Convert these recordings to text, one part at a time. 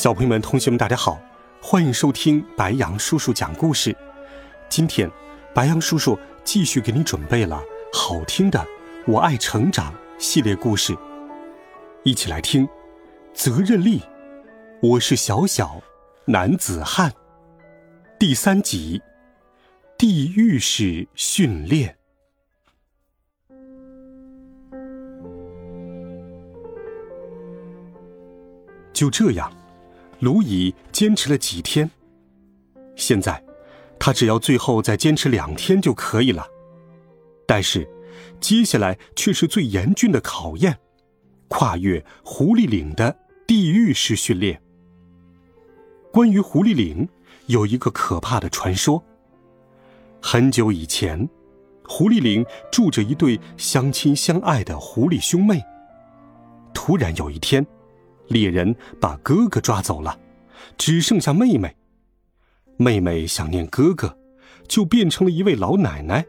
小朋友们、同学们，大家好，欢迎收听白羊叔叔讲故事。今天，白羊叔叔继续给你准备了好听的《我爱成长》系列故事，一起来听。责任力，我是小小男子汉。第三集，地狱式训练。就这样。卢乙坚持了几天，现在他只要最后再坚持两天就可以了。但是，接下来却是最严峻的考验——跨越狐狸岭的地狱式训练。关于狐狸岭，有一个可怕的传说。很久以前，狐狸岭住着一对相亲相爱的狐狸兄妹。突然有一天，猎人把哥哥抓走了，只剩下妹妹。妹妹想念哥哥，就变成了一位老奶奶。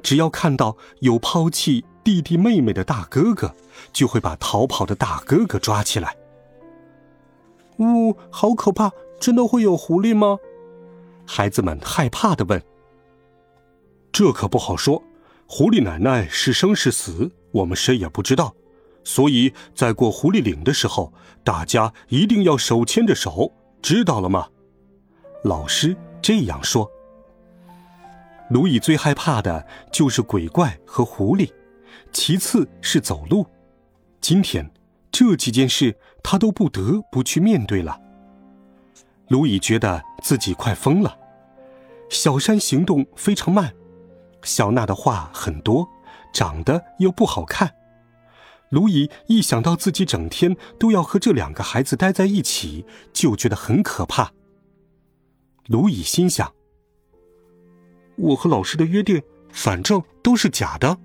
只要看到有抛弃弟弟妹妹的大哥哥，就会把逃跑的大哥哥抓起来。呜，好可怕！真的会有狐狸吗？孩子们害怕的问。这可不好说，狐狸奶奶是生是死，我们谁也不知道。所以在过狐狸岭的时候，大家一定要手牵着手，知道了吗？老师这样说。卢乙最害怕的就是鬼怪和狐狸，其次是走路。今天这几件事他都不得不去面对了。卢乙觉得自己快疯了。小山行动非常慢，小娜的话很多，长得又不好看。卢乙一想到自己整天都要和这两个孩子待在一起，就觉得很可怕。卢乙心想：“我和老师的约定，反正都是假的。”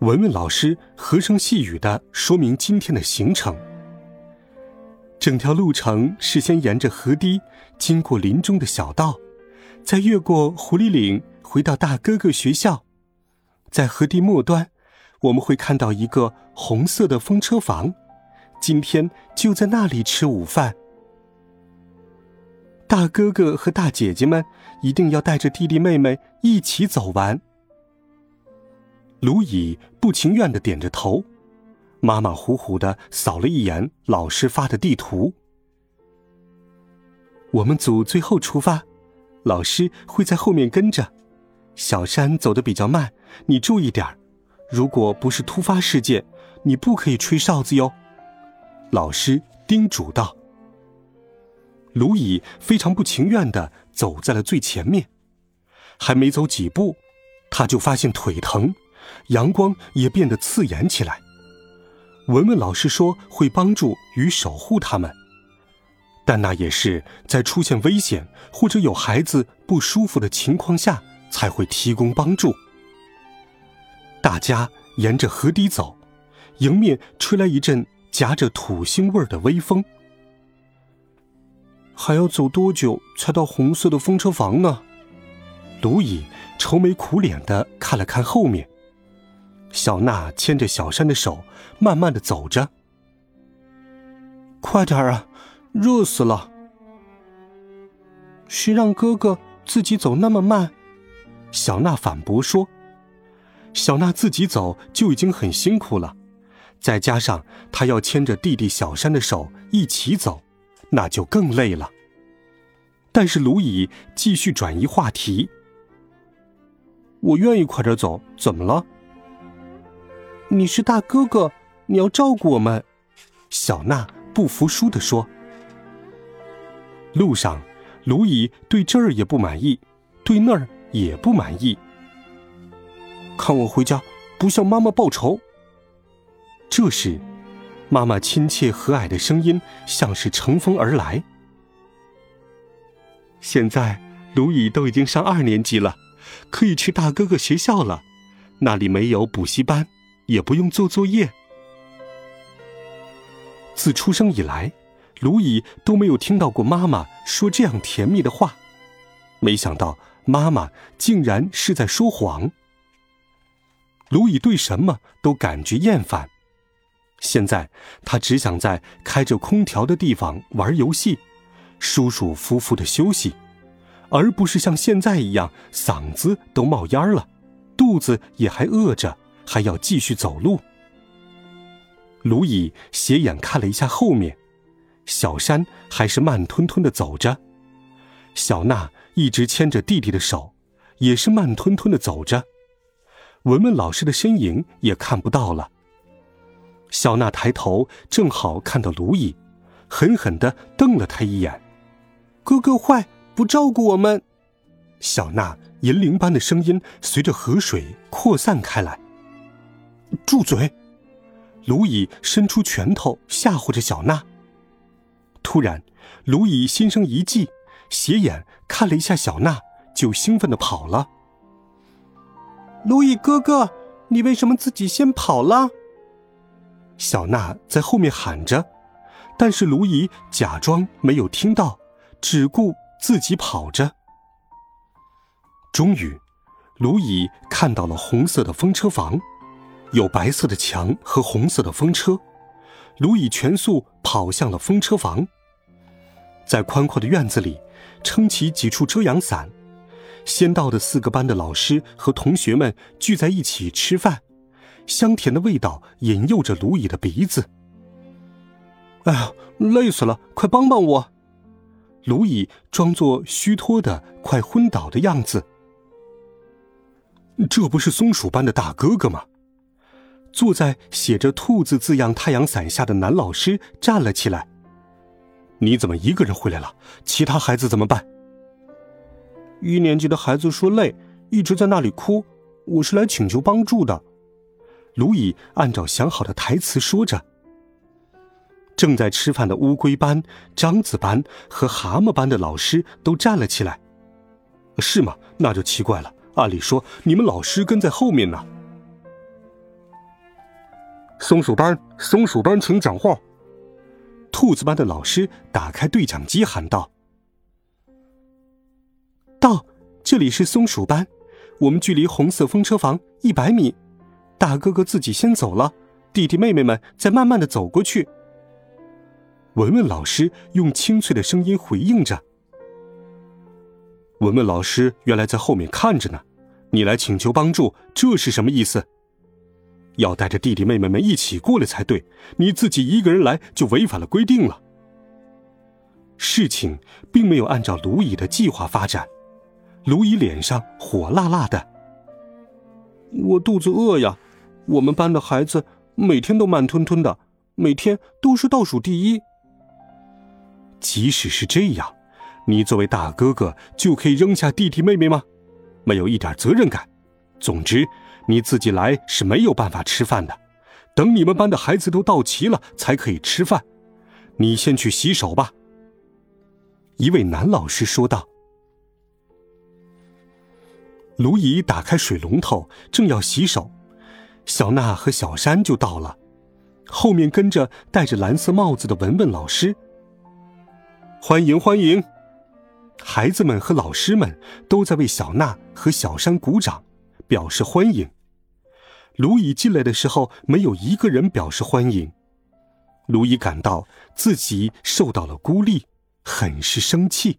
文文老师和声细语的说明今天的行程。整条路程是先沿着河堤，经过林中的小道，再越过狐狸岭，回到大哥哥学校，在河堤末端。我们会看到一个红色的风车房，今天就在那里吃午饭。大哥哥和大姐姐们一定要带着弟弟妹妹一起走完。卢乙不情愿的点着头，马马虎虎的扫了一眼老师发的地图。我们组最后出发，老师会在后面跟着。小山走的比较慢，你注意点儿。如果不是突发事件，你不可以吹哨子哟。”老师叮嘱道。卢乙非常不情愿的走在了最前面，还没走几步，他就发现腿疼，阳光也变得刺眼起来。文文老师说会帮助与守护他们，但那也是在出现危险或者有孩子不舒服的情况下才会提供帮助。大家沿着河堤走，迎面吹来一阵夹着土腥味儿的微风。还要走多久才到红色的风车房呢？卢乙愁眉苦脸的看了看后面，小娜牵着小山的手，慢慢的走着。快点啊，热死了！谁让哥哥自己走那么慢？小娜反驳说。小娜自己走就已经很辛苦了，再加上她要牵着弟弟小山的手一起走，那就更累了。但是卢乙继续转移话题：“我愿意快点走，怎么了？”“你是大哥哥，你要照顾我们。”小娜不服输的说。路上，卢乙对这儿也不满意，对那儿也不满意。看我回家，不向妈妈报仇。这时，妈妈亲切和蔼的声音像是乘风而来。现在，卢乙都已经上二年级了，可以去大哥哥学校了，那里没有补习班，也不用做作业。自出生以来，卢乙都没有听到过妈妈说这样甜蜜的话，没想到妈妈竟然是在说谎。卢乙对什么都感觉厌烦，现在他只想在开着空调的地方玩游戏，舒舒服服的休息，而不是像现在一样嗓子都冒烟了，肚子也还饿着，还要继续走路。卢乙斜眼看了一下后面，小山还是慢吞吞的走着，小娜一直牵着弟弟的手，也是慢吞吞的走着。文文老师的身影也看不到了。小娜抬头，正好看到卢乙，狠狠的瞪了他一眼：“哥哥坏，不照顾我们。”小娜银铃般的声音随着河水扩散开来：“住嘴！”卢乙伸出拳头吓唬着小娜。突然，卢乙心生一计，斜眼看了一下小娜，就兴奋的跑了。卢乙哥哥，你为什么自己先跑了？小娜在后面喊着，但是卢乙假装没有听到，只顾自己跑着。终于，卢乙看到了红色的风车房。有白色的墙和红色的风车，卢乙全速跑向了风车房。在宽阔的院子里，撑起几处遮阳伞。先到的四个班的老师和同学们聚在一起吃饭，香甜的味道引诱着卢乙的鼻子。哎呀，累死了，快帮帮我！卢乙装作虚脱的、快昏倒的样子。这不是松鼠班的大哥哥吗？坐在写着“兔子”字样太阳伞下的男老师站了起来。你怎么一个人回来了？其他孩子怎么办？一年级的孩子说累，一直在那里哭。我是来请求帮助的。卢乙按照想好的台词说着。正在吃饭的乌龟班、张子班和蛤蟆班的老师都站了起来。是吗？那就奇怪了。按理说，你们老师跟在后面呢。松鼠班，松鼠班，请讲话。兔子班的老师打开对讲机喊道：“到，这里是松鼠班，我们距离红色风车房一百米。大哥哥自己先走了，弟弟妹妹们再慢慢的走过去。”文文老师用清脆的声音回应着。文文老师原来在后面看着呢，你来请求帮助，这是什么意思？要带着弟弟妹妹们一起过来才对，你自己一个人来就违反了规定了。事情并没有按照卢乙的计划发展，卢姨脸上火辣辣的。我肚子饿呀，我们班的孩子每天都慢吞吞的，每天都是倒数第一。即使是这样，你作为大哥哥就可以扔下弟弟妹妹吗？没有一点责任感。总之。你自己来是没有办法吃饭的，等你们班的孩子都到齐了才可以吃饭。你先去洗手吧。”一位男老师说道。卢乙打开水龙头，正要洗手，小娜和小山就到了，后面跟着戴着蓝色帽子的文文老师。欢迎欢迎！孩子们和老师们都在为小娜和小山鼓掌。表示欢迎。卢乙进来的时候，没有一个人表示欢迎。卢乙感到自己受到了孤立，很是生气。